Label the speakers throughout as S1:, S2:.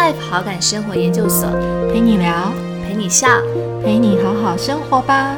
S1: Life 好感生活研究所，
S2: 陪你聊，
S1: 陪你笑，
S2: 陪你好好生活吧。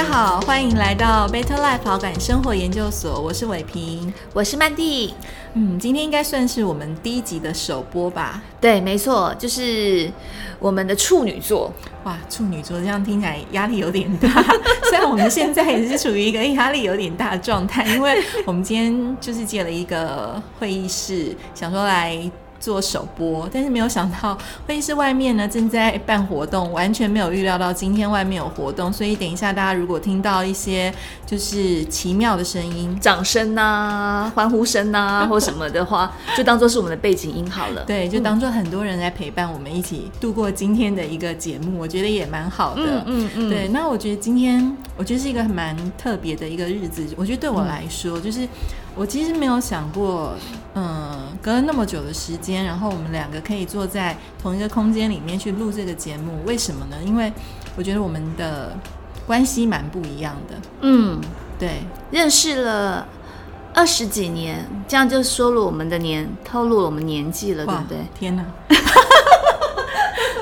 S2: 家好，欢迎来到 Better Life 好感生活研究所，我是伟平，
S1: 我是曼蒂。
S2: 嗯，今天应该算是我们第一集的首播吧？
S1: 对，没错，就是我们的处女座。
S2: 哇，处女座这样听起来压力有点大。虽然我们现在也是处于一个压力有点大的状态，因为我们今天就是借了一个会议室，想说来。做首播，但是没有想到会议室外面呢正在办活动，完全没有预料到今天外面有活动，所以等一下大家如果听到一些就是奇妙的声音，
S1: 掌声呐、欢呼声呐或什么的话，就当做是我们的背景音好了。
S2: 对，就当做很多人来陪伴我们一起度过今天的一个节目，我觉得也蛮好的。嗯嗯嗯。对，那我觉得今天我觉得是一个蛮特别的一个日子，我觉得对我来说就是。我其实没有想过，嗯，隔了那么久的时间，然后我们两个可以坐在同一个空间里面去录这个节目，为什么呢？因为我觉得我们的关系蛮不一样的。嗯，对，
S1: 认识了二十几年，这样就说了我们的年，透露了我们年纪了，对不对？
S2: 天哪！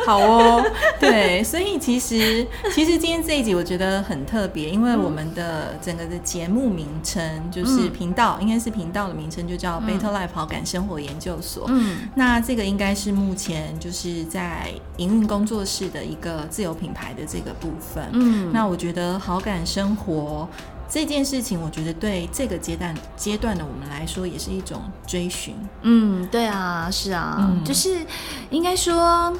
S2: 好哦，对，所以其实其实今天这一集我觉得很特别，因为我们的整个的节目名称就是频道，应该是频道的名称就叫 Better Life 好感生活研究所。嗯，那这个应该是目前就是在营运工作室的一个自由品牌的这个部分。嗯，那我觉得好感生活这件事情，我觉得对这个阶段阶段的我们来说，也是一种追寻。
S1: 嗯，对啊，是啊，就是应该说。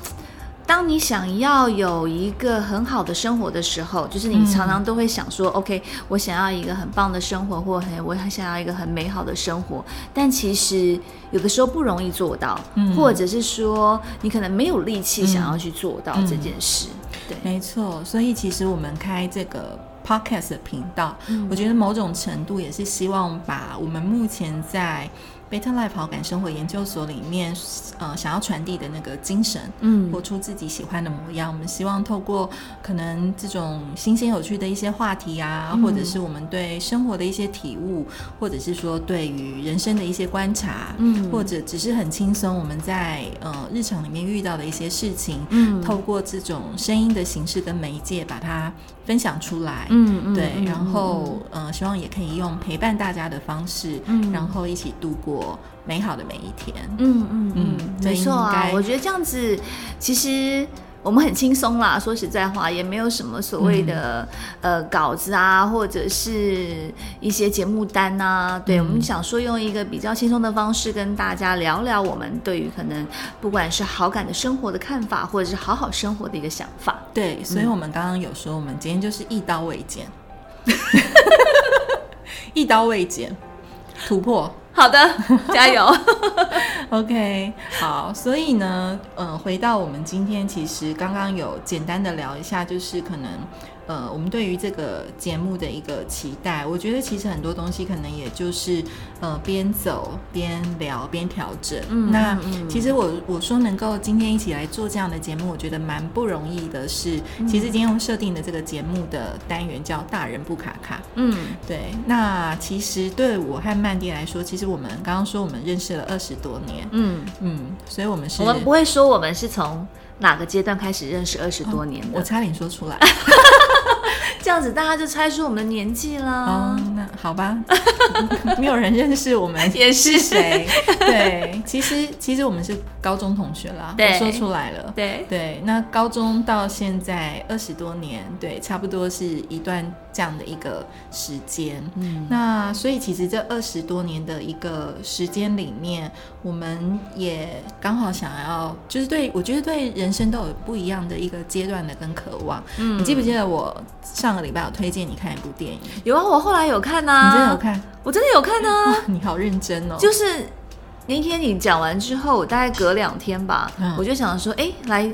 S1: 当你想要有一个很好的生活的时候，就是你常常都会想说：“OK，我想要一个很棒的生活，或很我很想要一个很美好的生活。”但其实有的时候不容易做到，或者是说你可能没有力气想要去做到这件事。对，
S2: 没错。所以其实我们开这个 Podcast 的频道，我觉得某种程度也是希望把我们目前在。Better Life 好感生活研究所里面，呃，想要传递的那个精神，嗯，活出自己喜欢的模样。我们希望透过可能这种新鲜有趣的一些话题啊，或者是我们对生活的一些体悟，或者是说对于人生的一些观察，嗯，或者只是很轻松，我们在呃日常里面遇到的一些事情，嗯，透过这种声音的形式跟媒介把它分享出来，嗯嗯，对，然后呃，希望也可以用陪伴大家的方式，嗯，然后一起度过。美好的每一天，嗯嗯
S1: 嗯，没错啊，我觉得这样子其实我们很轻松啦。说实在话，也没有什么所谓的呃稿子啊，或者是一些节目单啊。对我们想说，用一个比较轻松的方式跟大家聊聊我们对于可能不管是好感的生活的看法，或者是好好生活的一个想法。
S2: 对，所以我们刚刚有说，我们今天就是一刀未剪，一刀未剪，突破。
S1: 好的，加油。
S2: OK，好，所以呢，嗯，回到我们今天，其实刚刚有简单的聊一下，就是可能。呃，我们对于这个节目的一个期待，我觉得其实很多东西可能也就是呃边走边聊边调整。嗯，那其实我我说能够今天一起来做这样的节目，我觉得蛮不容易的。是，其实今天我们设定的这个节目的单元叫“大人不卡卡”。嗯，对。那其实对我和曼迪来说，其实我们刚刚说我们认识了二十多年。嗯嗯，所以我们是，
S1: 我们不会说我们是从哪个阶段开始认识二十多年的。
S2: 我差点说出来。
S1: 这样子大家就猜出我们的年纪啦。哦，
S2: 那好吧，没有人认识我们
S1: 也是谁？
S2: 对，其实其实我们是高中同学啦。我说出来了。
S1: 对
S2: 对，那高中到现在二十多年，对，差不多是一段这样的一个时间。嗯，那所以其实这二十多年的一个时间里面，我们也刚好想要，就是对我觉得对人生都有不一样的一个阶段的跟渴望。嗯，你记不记得我？上个礼拜有推荐你看一部电影，
S1: 有啊，我后来有看呐。
S2: 你真的有看？
S1: 我真的有看呢。
S2: 你好认真哦。
S1: 就是那天你讲完之后，大概隔两天吧，我就想说，哎，来，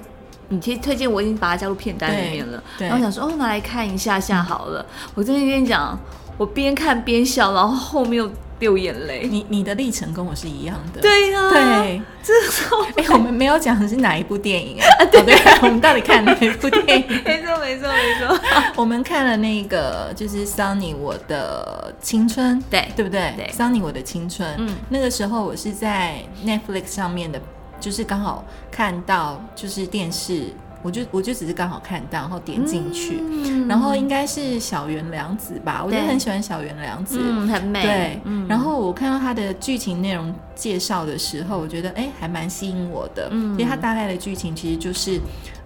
S1: 你推推荐我已经把它加入片单里面了。然后想说，哦，拿来看一下下好了。我真的跟你讲，我边看边笑，然后后面又流眼泪。
S2: 你你的历程跟我是一样的，
S1: 对呀，
S2: 对，
S1: 这时候
S2: 哎，我们没有讲的是哪一部电影啊？对 对，我们到底看哪一部电影？
S1: 没错没错没错，
S2: 我们看了那个就是《Sunny 我的青春》，
S1: 对
S2: 对不对？
S1: 对《
S2: Sunny 我的青春》，
S1: 嗯，
S2: 那个时候我是在 Netflix 上面的，就是刚好看到就是电视。我就我就只是刚好看到，然后点进去，然后应该是小原良子吧，我就很喜欢小原良子，
S1: 嗯，很美，
S2: 对，然后我看到他的剧情内容介绍的时候，我觉得哎，还蛮吸引我的，嗯因为他大概的剧情其实就是。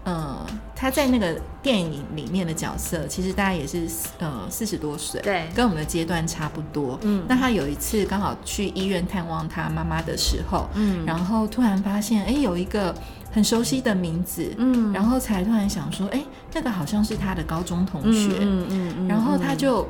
S2: 呃，他在那个电影里面的角色，其实大概也是呃四十多岁，
S1: 对，
S2: 跟我们的阶段差不多。嗯，那他有一次刚好去医院探望他妈妈的时候，嗯，然后突然发现，哎，有一个很熟悉的名字，嗯，然后才突然想说，哎，那个好像是他的高中同学，嗯嗯嗯，然后他就。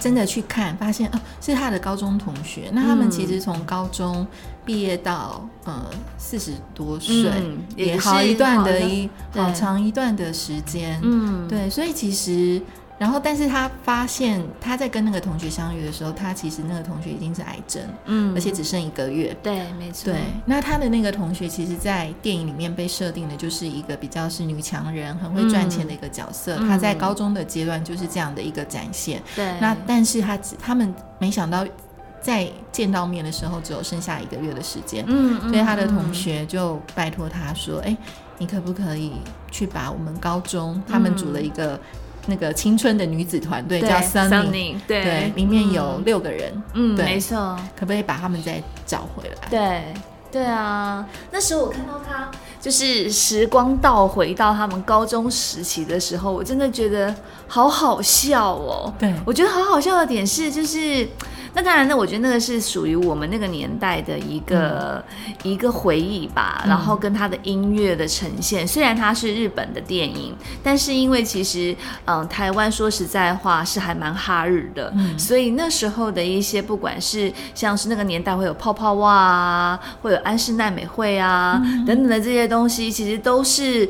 S2: 真的去看，发现哦，是他的高中同学。那他们其实从高中毕业到呃四十多岁，也好一段的一好长一段的时间。嗯，对，所以其实。然后，但是他发现他在跟那个同学相遇的时候，他其实那个同学已经是癌症，嗯，而且只剩一个月。
S1: 对，没错。
S2: 对，那他的那个同学，其实，在电影里面被设定的就是一个比较是女强人，很会赚钱的一个角色。他在高中的阶段就是这样的一个展现。
S1: 对。
S2: 那但是他只他们没想到，在见到面的时候，只有剩下一个月的时间。嗯。所以他的同学就拜托他说：“哎，你可不可以去把我们高中他们组了一个。”那个青春的女子团队叫 Sunny，对，里面有六个人，
S1: 嗯，没错，
S2: 可不可以把他们再找回来？
S1: 对，对啊，那时候我看到他，就是时光倒回到他们高中时期的时候，我真的觉得好好笑哦。
S2: 对，
S1: 我觉得好好笑的点是，就是。那当然，那我觉得那个是属于我们那个年代的一个一个回忆吧。然后跟他的音乐的呈现，虽然它是日本的电影，但是因为其实嗯，台湾说实在话是还蛮哈日的，所以那时候的一些不管是像是那个年代会有泡泡袜啊，会有安室奈美惠啊等等的这些东西，其实都是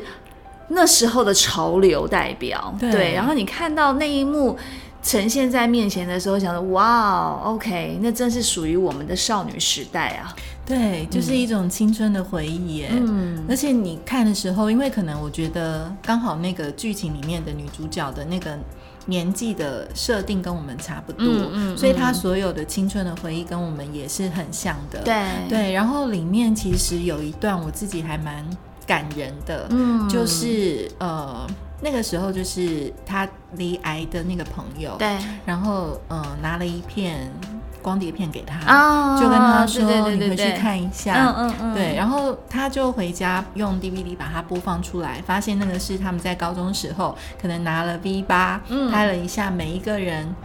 S1: 那时候的潮流代表。对，然后你看到那一幕。呈现在面前的时候，想着哇，OK，那真是属于我们的少女时代啊！
S2: 对，就是一种青春的回忆耶。嗯，而且你看的时候，因为可能我觉得刚好那个剧情里面的女主角的那个年纪的设定跟我们差不多，嗯，所以他所有的青春的回忆跟我们也是很像的。
S1: 对
S2: 对，然后里面其实有一段我自己还蛮感人的，嗯，就是呃。那个时候就是他离癌的那个朋友，
S1: 对，
S2: 然后嗯拿了一片光碟片给他，就跟他说你回去看一下，嗯嗯嗯，对，然后他就回家用 DVD 把它播放出来，发现那个是他们在高中时候可能拿了 V 八拍了一下每一个人，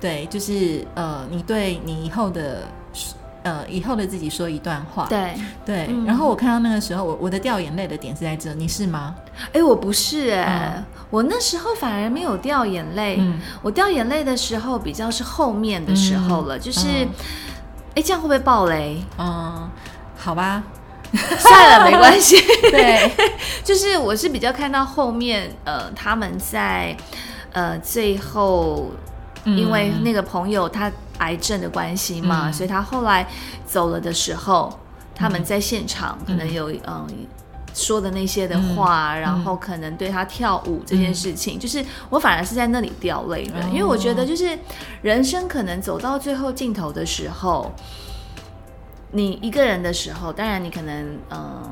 S2: 对，就是呃你对你以后的。呃，以后的自己说一段话。
S1: 对
S2: 对，然后我看到那个时候，我我的掉眼泪的点是在这，你是吗？
S1: 哎，我不是哎，我那时候反而没有掉眼泪。我掉眼泪的时候比较是后面的时候了，就是，哎，这样会不会爆雷？
S2: 嗯，好吧，
S1: 算了，没关系。
S2: 对，
S1: 就是我是比较看到后面，呃，他们在呃最后，因为那个朋友他。癌症的关系嘛，所以他后来走了的时候，他们在现场可能有嗯。说的那些的话，然后可能对他跳舞这件事情，就是我反而是在那里掉泪的，因为我觉得就是人生可能走到最后尽头的时候，你一个人的时候，当然你可能嗯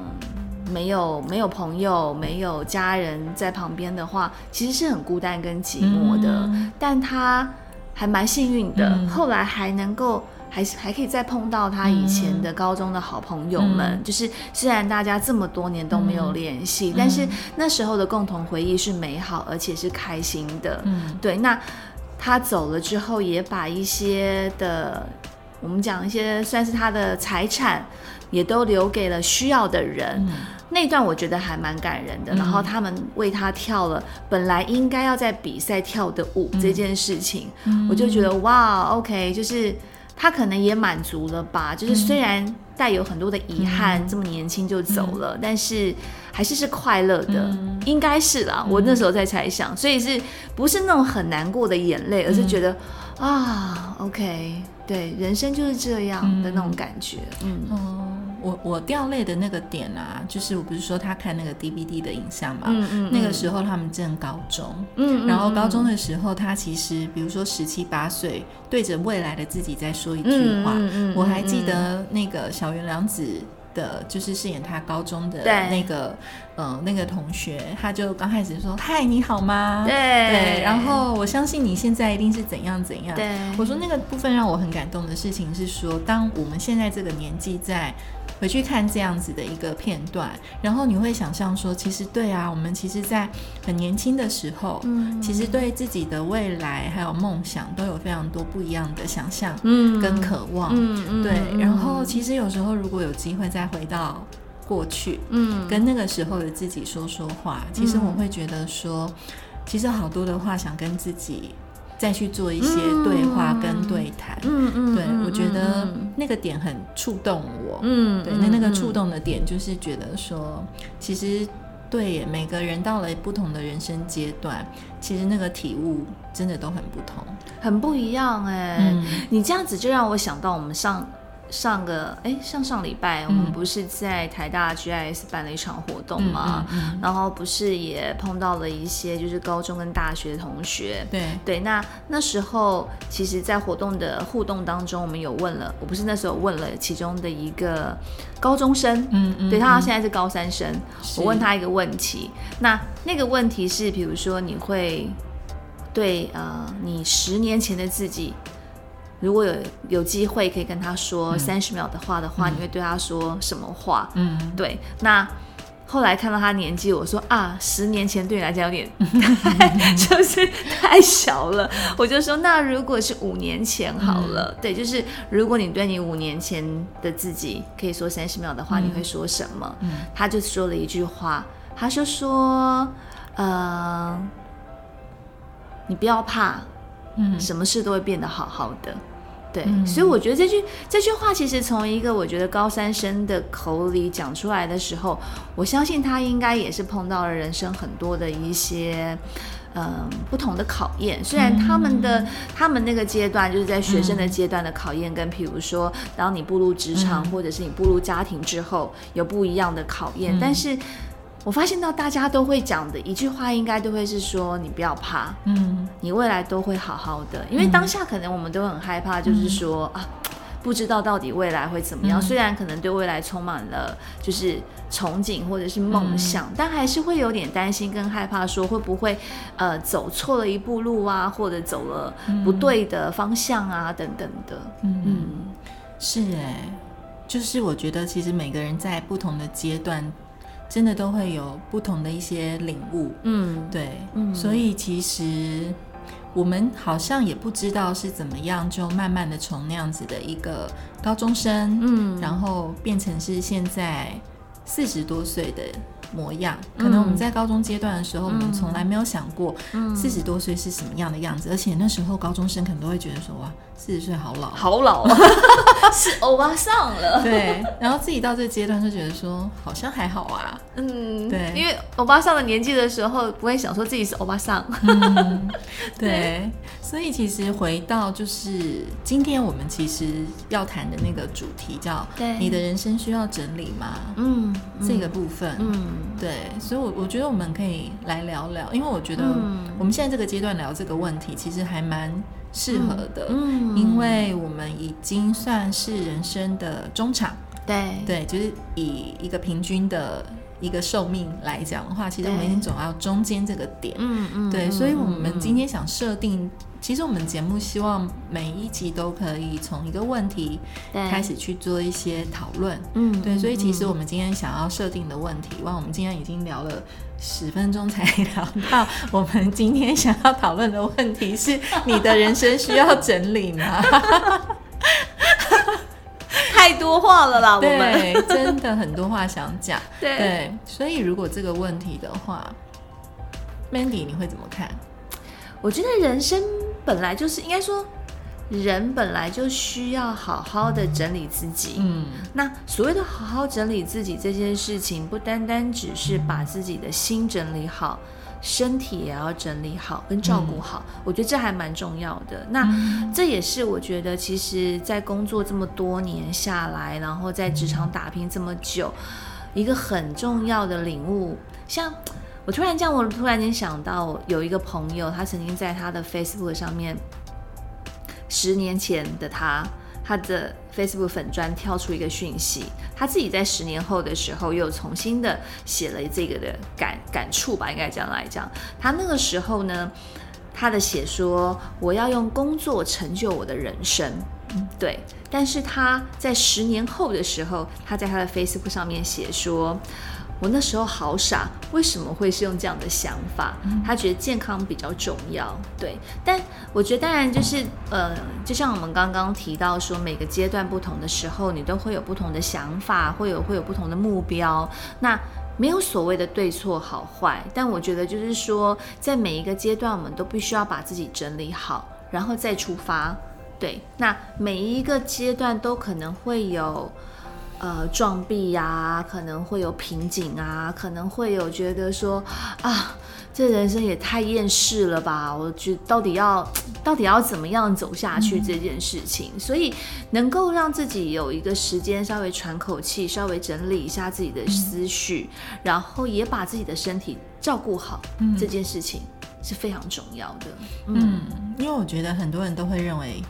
S1: 没有没有朋友，没有家人在旁边的话，其实是很孤单跟寂寞的，但他。还蛮幸运的，后来还能够还还可以再碰到他以前的高中的好朋友们，就是虽然大家这么多年都没有联系，但是那时候的共同回忆是美好而且是开心的。嗯，对。那他走了之后，也把一些的我们讲一些算是他的财产，也都留给了需要的人。那段我觉得还蛮感人的，然后他们为他跳了本来应该要在比赛跳的舞这件事情，我就觉得哇，OK，就是他可能也满足了吧，就是虽然带有很多的遗憾，这么年轻就走了，但是还是是快乐的，应该是啦。我那时候在猜想，所以是不是那种很难过的眼泪，而是觉得啊，OK。对，人生就是这样的那种感觉。嗯，
S2: 哦，我我掉泪的那个点啊，就是我不是说他看那个 DVD 的影像嘛，嗯嗯，那个时候他们正高中，嗯，然后高中的时候，他其实比如说十七八岁，对着未来的自己在说一句话，我还记得那个小原良子。的就是饰演他高中的那个，嗯，那个同学，他就刚开始说：“嗨，你好吗？”
S1: 对，
S2: 然后我相信你现在一定是怎样怎样。
S1: 对，
S2: 我说那个部分让我很感动的事情是说，当我们现在这个年纪在。回去看这样子的一个片段，然后你会想象说，其实对啊，我们其实，在很年轻的时候，嗯，其实对自己的未来还有梦想都有非常多不一样的想象，嗯，跟渴望，嗯嗯，对。然后其实有时候如果有机会再回到过去，嗯，跟那个时候的自己说说话，其实我会觉得说，其实好多的话想跟自己。再去做一些对话跟对谈，嗯嗯，对我觉得那个点很触动我，嗯，对，那那个触动的点就是觉得说，其实对每个人到了不同的人生阶段，其实那个体悟真的都很不同，
S1: 很不一样哎，你这样子就让我想到我们上。上个哎，上上礼拜我们不是在台大 GIS 办了一场活动吗？然后不是也碰到了一些就是高中跟大学的同学。
S2: 对
S1: 对，那那时候其实，在活动的互动当中，我们有问了，我不是那时候问了其中的一个高中生，嗯嗯，对他现在是高三生，我问他一个问题，那那个问题是，比如说你会对呃你十年前的自己。如果有有机会可以跟他说三十秒的话的话，你会对他说什么话？嗯，对。那后来看到他年纪，我说啊，十年前对你来讲有点 就是太小了。我就说，那如果是五年前好了，对，就是如果你对你五年前的自己可以说三十秒的话，你会说什么？嗯，他就说了一句话，他就说，呃，你不要怕。嗯，什么事都会变得好好的，对，所以我觉得这句这句话其实从一个我觉得高三生的口里讲出来的时候，我相信他应该也是碰到了人生很多的一些嗯不同的考验。虽然他们的他们那个阶段就是在学生的阶段的考验，跟譬如说当你步入职场或者是你步入家庭之后有不一样的考验，但是。我发现到大家都会讲的一句话，应该都会是说：“你不要怕，嗯，你未来都会好好的。”因为当下可能我们都很害怕，就是说啊，不知道到底未来会怎么样。虽然可能对未来充满了就是憧憬或者是梦想，但还是会有点担心跟害怕，说会不会呃走错了一步路啊，或者走了不对的方向啊等等的。
S2: 嗯，是哎，就是我觉得其实每个人在不同的阶段。真的都会有不同的一些领悟，嗯，对，嗯，所以其实我们好像也不知道是怎么样，就慢慢的从那样子的一个高中生，嗯，然后变成是现在四十多岁的。模样，可能我们在高中阶段的时候，我们从来没有想过四十多岁是什么样的样子，而且那时候高中生可能都会觉得说，哇，四十岁好老，
S1: 好老，啊。是欧巴上了。
S2: 对，然后自己到这个阶段就觉得说，好像还好啊。嗯，对，
S1: 因为欧巴上了年纪的时候，不会想说自己是欧巴上。
S2: 对，所以其实回到就是今天我们其实要谈的那个主题，叫你的人生需要整理吗？嗯，这个部分，嗯。对，所以，我我觉得我们可以来聊聊，因为我觉得我们现在这个阶段聊这个问题，其实还蛮适合的，嗯，因为我们已经算是人生的中场，
S1: 对，
S2: 对，就是以一个平均的一个寿命来讲的话，其实我们已经走到中间这个点，嗯嗯，对，所以我们今天想设定。其实我们节目希望每一集都可以从一个问题开始去做一些讨论，嗯，对，所以其实我们今天想要设定的问题，哇，我们今天已经聊了十分钟才聊到，我们今天想要讨论的问题是：你的人生需要整理吗？
S1: 太多话了啦，我们
S2: 真的很多话想讲，
S1: 对，
S2: 所以如果这个问题的话，Mandy 你会怎么看？
S1: 我觉得人生本来就是应该说，人本来就需要好好的整理自己。嗯，那所谓的好好整理自己这件事情，不单单只是把自己的心整理好，身体也要整理好跟照顾好，我觉得这还蛮重要的。那这也是我觉得，其实，在工作这么多年下来，然后在职场打拼这么久，一个很重要的领悟。像我突然这样，我突然间想到，有一个朋友，他曾经在他的 Facebook 上面，十年前的他。他的 Facebook 粉砖跳出一个讯息，他自己在十年后的时候又重新的写了这个的感感触吧，应该这样来讲。他那个时候呢，他的写说我要用工作成就我的人生，对。但是他在十年后的时候，他在他的 Facebook 上面写说。我那时候好傻，为什么会是用这样的想法？他觉得健康比较重要，对。但我觉得当然就是，呃，就像我们刚刚提到说，每个阶段不同的时候，你都会有不同的想法，会有会有不同的目标。那没有所谓的对错好坏，但我觉得就是说，在每一个阶段，我们都必须要把自己整理好，然后再出发。对，那每一个阶段都可能会有。呃，撞壁呀，可能会有瓶颈啊，可能会有觉得说啊，这人生也太厌世了吧？我觉到底要 到底要怎么样走下去这件事情，所以能够让自己有一个时间稍微喘口气，稍微整理一下自己的思绪，然后也把自己的身体照顾好，这件事情是非常重要的。
S2: 嗯，因为我觉得很多人都会认为。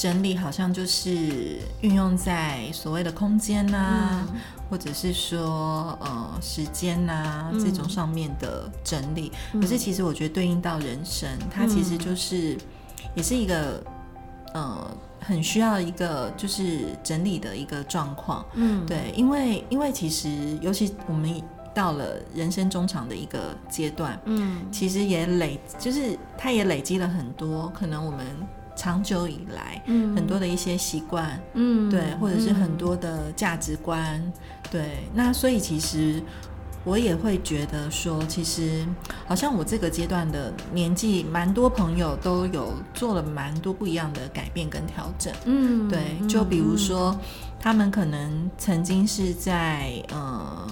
S2: 整理好像就是运用在所谓的空间呐，或者是说呃时间呐这种上面的整理。可是其实我觉得对应到人生，它其实就是也是一个呃很需要一个就是整理的一个状况。嗯，对，因为因为其实尤其我们到了人生中场的一个阶段，嗯，其实也累，就是它也累积了很多可能我们。长久以来，嗯，很多的一些习惯，嗯，对，或者是很多的价值观，对，那所以其实我也会觉得说，其实好像我这个阶段的年纪，蛮多朋友都有做了蛮多不一样的改变跟调整，嗯，对，就比如说他们可能曾经是在呃。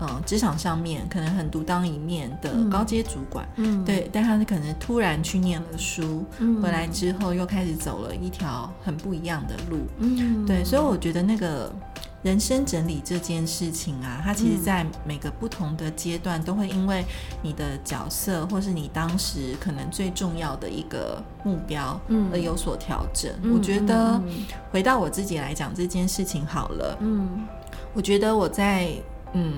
S2: 嗯，职场上面可能很独当一面的高阶主管，嗯，对，但他可能突然去念了书，回来之后又开始走了一条很不一样的路，嗯，对，所以我觉得那个人生整理这件事情啊，它其实在每个不同的阶段都会因为你的角色或是你当时可能最重要的一个目标，嗯，而有所调整。我觉得回到我自己来讲这件事情好了，嗯，我觉得我在。嗯，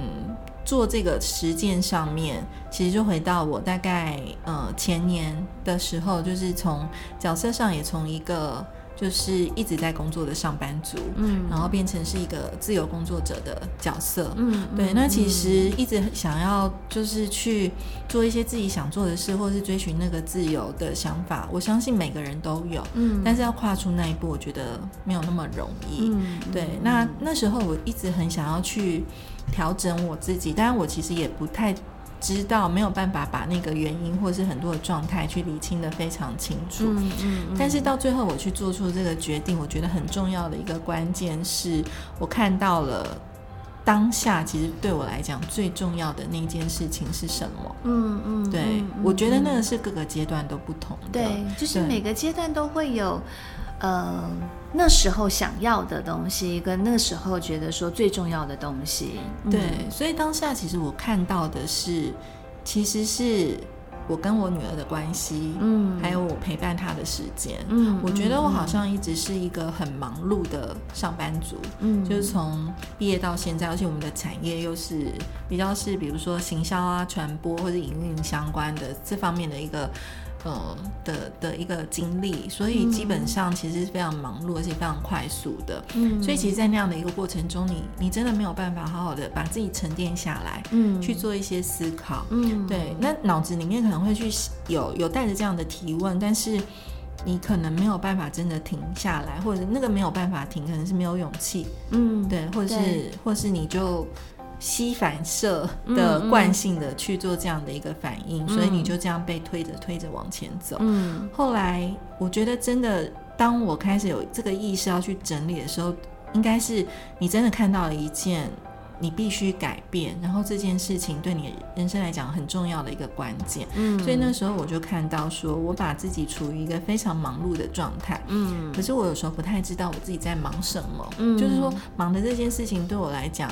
S2: 做这个实践上面，其实就回到我大概呃前年的时候，就是从角色上也从一个。就是一直在工作的上班族，嗯，然后变成是一个自由工作者的角色，嗯，对。那其实一直想要就是去做一些自己想做的事，或是追寻那个自由的想法。我相信每个人都有，嗯，但是要跨出那一步，我觉得没有那么容易。嗯，对。那那时候我一直很想要去调整我自己，当然我其实也不太。知道没有办法把那个原因或是很多的状态去理清的非常清楚，嗯嗯，但是到最后我去做出这个决定，我觉得很重要的一个关键是我看到了当下其实对我来讲最重要的那件事情是什么，嗯嗯，对，我觉得那个是各个阶段都不同的，
S1: 对，就是每个阶段都会有。呃，那时候想要的东西，跟那时候觉得说最重要的东西，
S2: 对，所以当下其实我看到的是，其实是我跟我女儿的关系，嗯，还有我陪伴她的时间，嗯，我觉得我好像一直是一个很忙碌的上班族，嗯，就是从毕业到现在，而且我们的产业又是比较是比如说行销啊、传播或者营运相关的这方面的一个。呃的的一个经历，所以基本上其实是非常忙碌，而且非常快速的。嗯，所以其实，在那样的一个过程中，你你真的没有办法好好的把自己沉淀下来，嗯，去做一些思考。嗯，对，那脑子里面可能会去有有带着这样的提问，但是你可能没有办法真的停下来，或者那个没有办法停，可能是没有勇气。嗯，对，或者是或是你就。吸反射的惯性的去做这样的一个反应，所以你就这样被推着推着往前走。嗯，后来我觉得真的，当我开始有这个意识要去整理的时候，应该是你真的看到了一件你必须改变，然后这件事情对你人生来讲很重要的一个关键。嗯，所以那时候我就看到说，我把自己处于一个非常忙碌的状态。嗯，可是我有时候不太知道我自己在忙什么。嗯，就是说忙的这件事情对我来讲。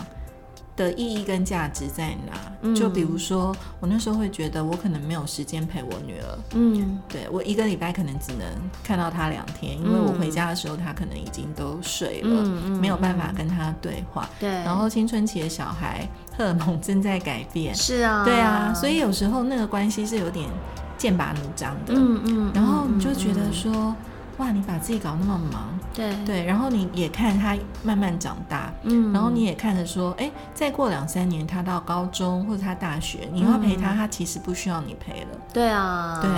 S2: 的意义跟价值在哪？就比如说，我那时候会觉得我可能没有时间陪我女儿。嗯，对我一个礼拜可能只能看到她两天，因为我回家的时候她可能已经都睡了，没有办法跟她对话。
S1: 对，
S2: 然后青春期的小孩荷尔蒙正在改变。
S1: 是啊，
S2: 对啊，所以有时候那个关系是有点剑拔弩张的。嗯嗯，然后你就觉得说。哇，你把自己搞那么忙，
S1: 对。
S2: 对，然后你也看他慢慢长大，嗯，然后你也看着说，哎，再过两三年他到高中或者他大学，你要陪他，他其实不需要你陪了，
S1: 对啊，
S2: 对，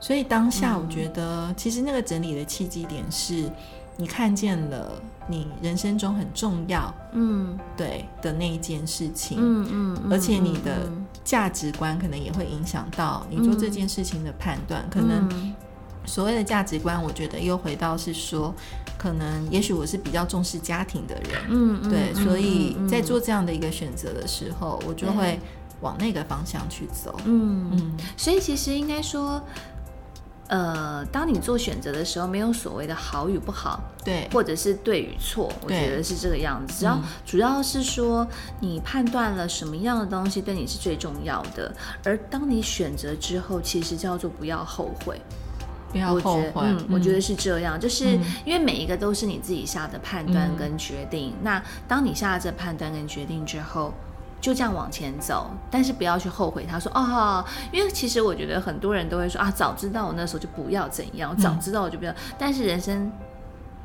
S2: 所以当下我觉得，其实那个整理的契机点是，你看见了你人生中很重要，嗯，对的那一件事情，嗯嗯，而且你的价值观可能也会影响到你做这件事情的判断，可能。所谓的价值观，我觉得又回到是说，可能也许我是比较重视家庭的人，嗯，对，所以在做这样的一个选择的时候，我就会往那个方向去走，嗯
S1: 嗯，所以其实应该说，呃，当你做选择的时候，没有所谓的好与不好，
S2: 对，
S1: 或者是对与错，我觉得是这个样子，只要主要是说你判断了什么样的东西对你是最重要的，而当你选择之后，其实叫做不要后悔。
S2: 不要后悔。嗯，
S1: 我觉得是这样，就是因为每一个都是你自己下的判断跟决定。那当你下了这判断跟决定之后，就这样往前走，但是不要去后悔。他说：“哦，因为其实我觉得很多人都会说啊，早知道我那时候就不要怎样，早知道我就不要。但是人生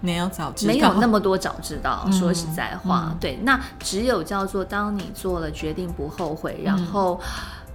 S2: 没有早知道，
S1: 没有那么多早知道。说实在话，对，那只有叫做当你做了决定不后悔，然后。”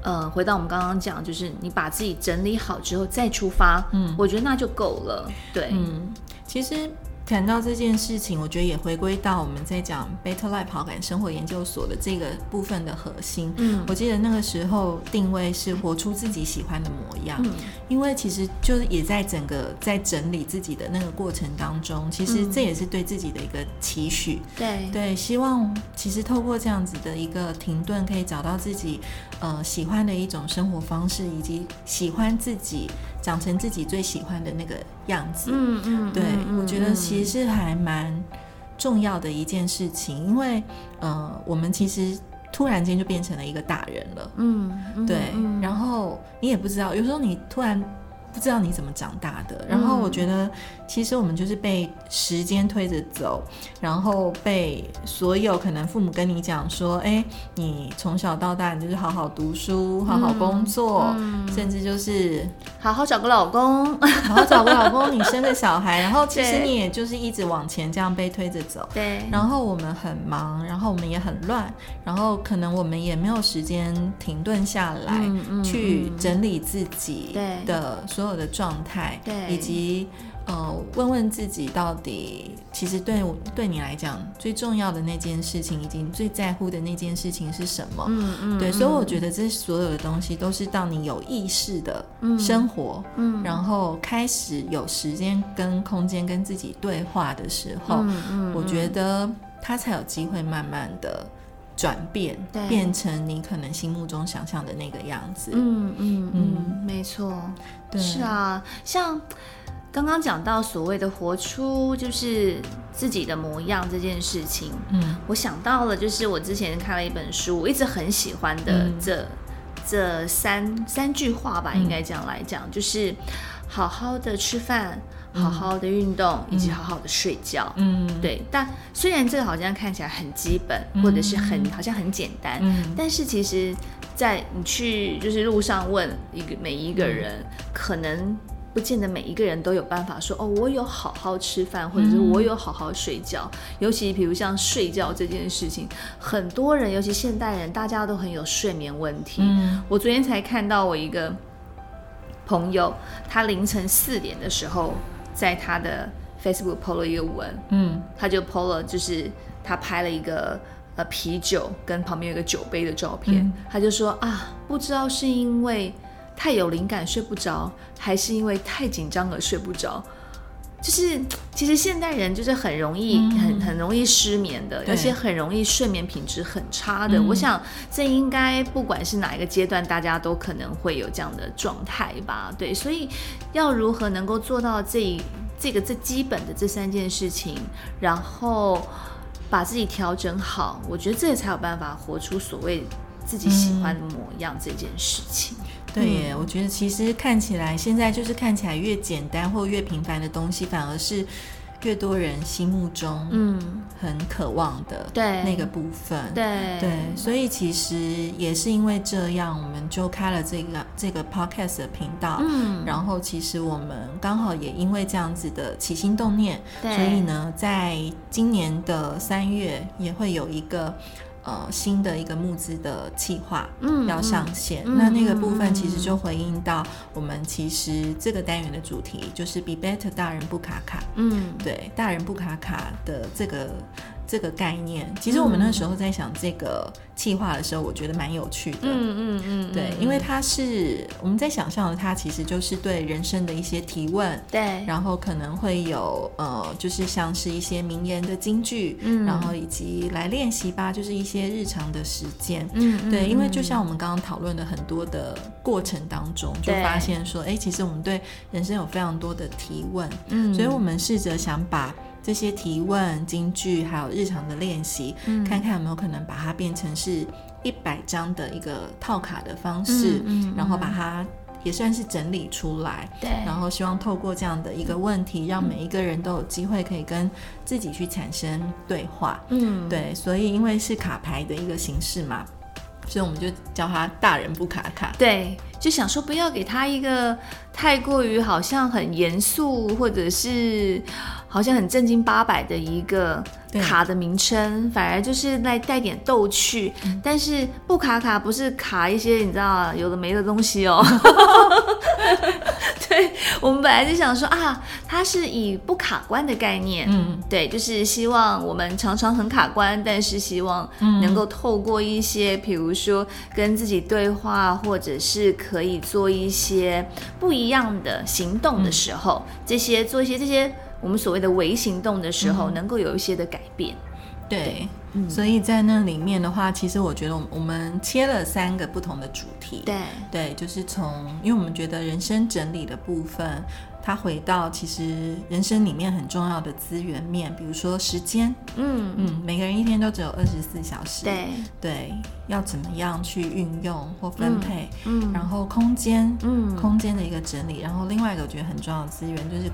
S1: 呃，回到我们刚刚讲，就是你把自己整理好之后再出发，嗯，我觉得那就够了。对，嗯，
S2: 其实。谈到这件事情，我觉得也回归到我们在讲 Better Life 跑感生活研究所的这个部分的核心。嗯，我记得那个时候定位是活出自己喜欢的模样。嗯，因为其实就是也在整个在整理自己的那个过程当中，其实这也是对自己的一个期许。
S1: 对
S2: 对，希望其实透过这样子的一个停顿，可以找到自己呃喜欢的一种生活方式，以及喜欢自己。长成自己最喜欢的那个样子，嗯嗯，对我觉得其实是还蛮重要的一件事情，因为呃，我们其实突然间就变成了一个大人了，嗯，对，然后你也不知道，有时候你突然。不知道你怎么长大的，然后我觉得其实我们就是被时间推着走，然后被所有可能父母跟你讲说，哎，你从小到大你就是好好读书，好好工作，甚至就是
S1: 好好找个老公，
S2: 好好找个老公，你生个小孩，然后其实你也就是一直往前这样被推着走。
S1: 对。
S2: 然后我们很忙，然后我们也很乱，然后可能我们也没有时间停顿下来去整理自己的。所有的状态，
S1: 对，
S2: 以及呃，问问自己到底，其实对对你来讲最重要的那件事情，以及最在乎的那件事情是什么？嗯嗯，对，所以我觉得这所有的东西都是到你有意识的生活，嗯，然后开始有时间跟空间跟自己对话的时候，嗯嗯，我觉得他才有机会慢慢的。转变，变成你可能心目中想象的那个样子。嗯
S1: 嗯嗯，没错，是啊。像刚刚讲到所谓的活出就是自己的模样这件事情，嗯，我想到了，就是我之前看了一本书，我一直很喜欢的这这三三句话吧，应该这样来讲，就是好好的吃饭。好好的运动，以及好好的睡觉。嗯，对。但虽然这个好像看起来很基本，或者是很好像很简单，但是其实，在你去就是路上问一个每一个人，可能不见得每一个人都有办法说哦，我有好好吃饭，或者是我有好好睡觉。尤其比如像睡觉这件事情，很多人，尤其现代人，大家都很有睡眠问题。我昨天才看到我一个朋友，他凌晨四点的时候。在他的 Facebook PO 了一个文，嗯，他就 PO 了，就是他拍了一个呃啤酒跟旁边有个酒杯的照片，他就说啊，不知道是因为太有灵感睡不着，还是因为太紧张而睡不着。就是其实现代人就是很容易很很容易失眠的，而且很容易睡眠品质很差的。我想这应该不管是哪一个阶段，大家都可能会有这样的状态吧。对，所以要如何能够做到这这个最基本的这三件事情，然后把自己调整好，我觉得这才有办法活出所谓自己喜欢的模样这件事情。
S2: 对耶，我觉得其实看起来现在就是看起来越简单或越平凡的东西，反而是越多人心目中嗯很渴望的
S1: 对
S2: 那个部分。
S1: 对
S2: 对，所以其实也是因为这样，我们就开了这个这个 podcast 的频道。嗯，然后其实我们刚好也因为这样子的起心动念，所以呢，在今年的三月也会有一个。呃，新的一个募资的计划要上线，那那个部分其实就回应到我们其实这个单元的主题就是 “Be Better”，大人不卡卡。嗯，对，大人不卡卡的这个。这个概念，其实我们那时候在想这个计划的时候，我觉得蛮有趣的。嗯嗯嗯，对，因为它是我们在想象的，它其实就是对人生的一些提问。
S1: 对，
S2: 然后可能会有呃，就是像是一些名言的金句，嗯，然后以及来练习吧，就是一些日常的实践。嗯，对，因为就像我们刚刚讨论的很多的过程当中，就发现说，哎，其实我们对人生有非常多的提问。嗯，所以我们试着想把。这些提问、金句，还有日常的练习，看看有没有可能把它变成是一百张的一个套卡的方式，然后把它也算是整理出来。
S1: 对，
S2: 然后希望透过这样的一个问题，让每一个人都有机会可以跟自己去产生对话。嗯，对，所以因为是卡牌的一个形式嘛，所以我们就叫他大人不卡卡。
S1: 对。就想说不要给他一个太过于好像很严肃，或者是好像很正经八百的一个卡的名称，反而就是来带点逗趣。但是不卡卡不是卡一些你知道有的没的东西哦。对我们本来就想说啊，它是以不卡关的概念，嗯，对，就是希望我们常常很卡关，但是希望能够透过一些，比如说跟自己对话，或者是可以做一些不一样的行动的时候，这些做一些这些我们所谓的微行动的时候，能够有一些的改变。
S2: 对，所以在那里面的话，其实我觉得我们切了三个不同的主题。
S1: 对，
S2: 对，就是从，因为我们觉得人生整理的部分，它回到其实人生里面很重要的资源面，比如说时间。嗯嗯，每个人一天都只有二十四小时。
S1: 对
S2: 对，要怎么样去运用或分配？嗯，然后空间，嗯，空间的一个整理，然后另外一个我觉得很重要的资源就是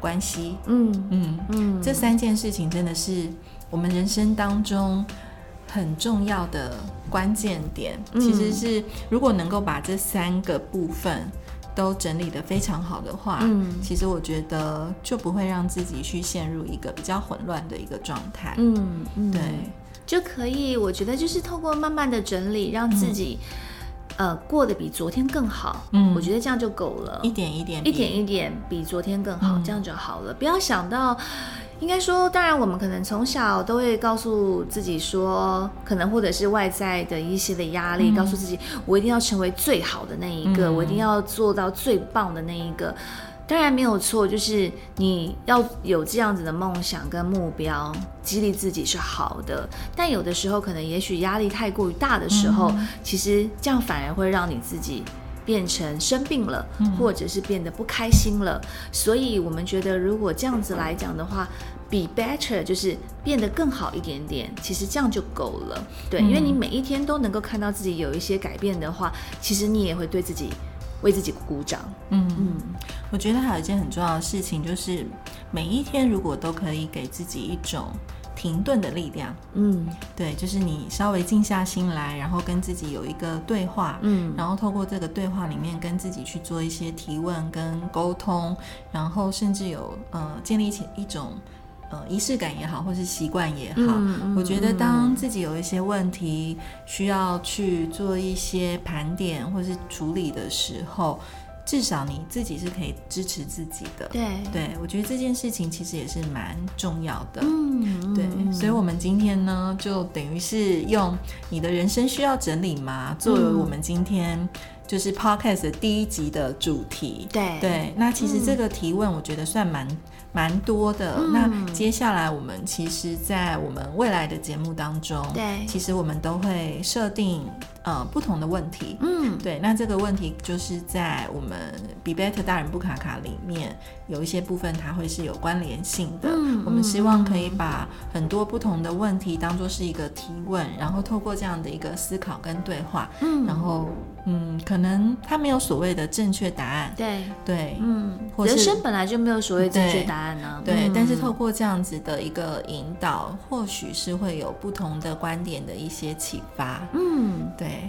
S2: 关系。嗯嗯嗯，这三件事情真的是。我们人生当中很重要的关键点，其实是如果能够把这三个部分都整理的非常好的话，嗯，其实我觉得就不会让自己去陷入一个比较混乱的一个状态，嗯，对，
S1: 就可以，我觉得就是透过慢慢的整理，让自己呃过得比昨天更好，嗯，我觉得这样就够了，
S2: 一点一点，
S1: 一点一点比昨天更好，这样就好了，不要想到。应该说，当然，我们可能从小都会告诉自己说，可能或者是外在的一些的压力，告诉自己，我一定要成为最好的那一个，我一定要做到最棒的那一个。当然没有错，就是你要有这样子的梦想跟目标，激励自己是好的。但有的时候，可能也许压力太过于大的时候，其实这样反而会让你自己。变成生病了，或者是变得不开心了，所以我们觉得，如果这样子来讲的话，be better 就是变得更好一点点，其实这样就够了。对，因为你每一天都能够看到自己有一些改变的话，其实你也会对自己为自己鼓掌。嗯嗯，
S2: 我觉得还有一件很重要的事情，就是每一天如果都可以给自己一种。停顿的力量，嗯，对，就是你稍微静下心来，然后跟自己有一个对话，嗯，然后透过这个对话里面跟自己去做一些提问跟沟通，然后甚至有呃建立起一种呃仪式感也好，或是习惯也好，我觉得当自己有一些问题需要去做一些盘点或是处理的时候。至少你自己是可以支持自己的，
S1: 对。
S2: 对，我觉得这件事情其实也是蛮重要的，嗯，对，所以我们今天呢，就等于是用你的人生需要整理嘛？作为我们今天就是 podcast 第一集的主题。
S1: 对
S2: 对，那其实这个提问我觉得算蛮。蛮多的，那接下来我们其实，在我们未来的节目当中，
S1: 对，
S2: 其实我们都会设定呃不同的问题，嗯，对，那这个问题就是在我们 Be Better 大人不卡卡里面有一些部分它会是有关联性的，嗯，我们希望可以把很多不同的问题当做是一个提问，然后透过这样的一个思考跟对话，嗯，然后嗯，可能他没有所谓的正确答案，
S1: 对
S2: 对，
S1: 嗯，人生本来就没有所谓正确答案呢。
S2: 对，但是透过这样子的一个引导，或许是会有不同的观点的一些启发。嗯，对，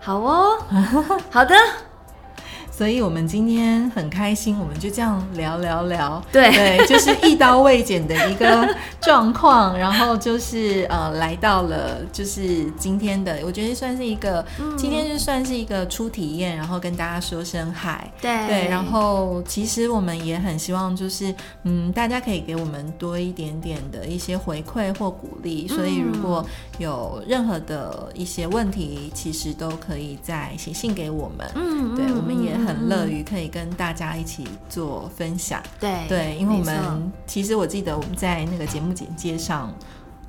S1: 好哦，好的。
S2: 所以，我们今天很开心，我们就这样聊聊聊，
S1: 对。
S2: 对，就是一刀未剪的一个状况，然后就是呃，来到了就是今天的，我觉得算是一个，今天就算是一个初体验，然后跟大家说声嗨，
S1: 对。
S2: 对，然后其实我们也很希望就是嗯，大家可以给我们多一点点的一些回馈或鼓励，所以如果有任何的一些问题，其实都可以再写信给我们，嗯，对，我们也。很乐于可以跟大家一起做分享，
S1: 对
S2: 对，因为我们其实我记得我们在那个节目简介上，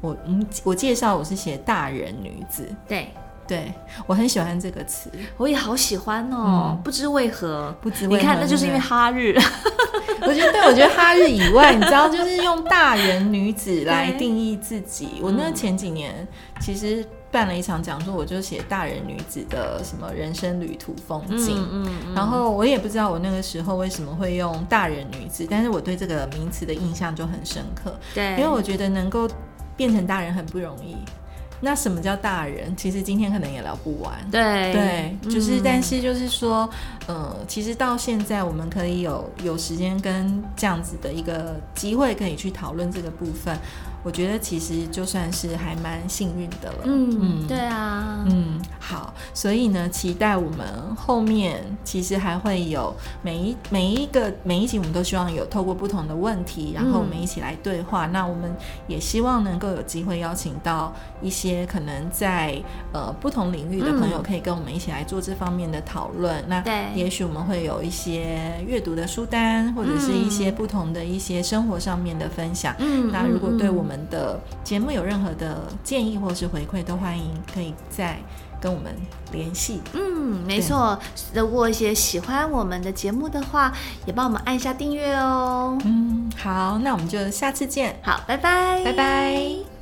S2: 我嗯我介绍我是写大人女子，
S1: 对
S2: 对，我很喜欢这个词，
S1: 我也好喜欢哦，不知为何，
S2: 不知
S1: 你看那就是因为哈日，
S2: 我觉得对我觉得哈日以外，你知道就是用大人女子来定义自己，我那前几年其实。办了一场讲座，我就写大人女子的什么人生旅途风景，嗯嗯，然后我也不知道我那个时候为什么会用大人女子，但是我对这个名词的印象就很深刻，
S1: 对，因
S2: 为我觉得能够变成大人很不容易。那什么叫大人？其实今天可能也聊不完，
S1: 对
S2: 对，就是但是就是说，呃，其实到现在我们可以有有时间跟这样子的一个机会，可以去讨论这个部分。我觉得其实就算是还蛮幸运的了。
S1: 嗯，对啊。
S2: 嗯，好，所以呢，期待我们后面其实还会有每一每一个每一集，我们都希望有透过不同的问题，然后我们一起来对话。那我们也希望能够有机会邀请到一些可能在呃不同领域的朋友，可以跟我们一起来做这方面的讨论。那
S1: 对，
S2: 也许我们会有一些阅读的书单，或者是一些不同的一些生活上面的分享。嗯，那如果对我们我们的节目有任何的建议或是回馈，都欢迎可以再跟我们联系。
S1: 嗯，没错。如果一些喜欢我们的节目的话，也帮我们按一下订阅哦。
S2: 嗯，好，那我们就下次见。
S1: 好，拜拜，
S2: 拜拜。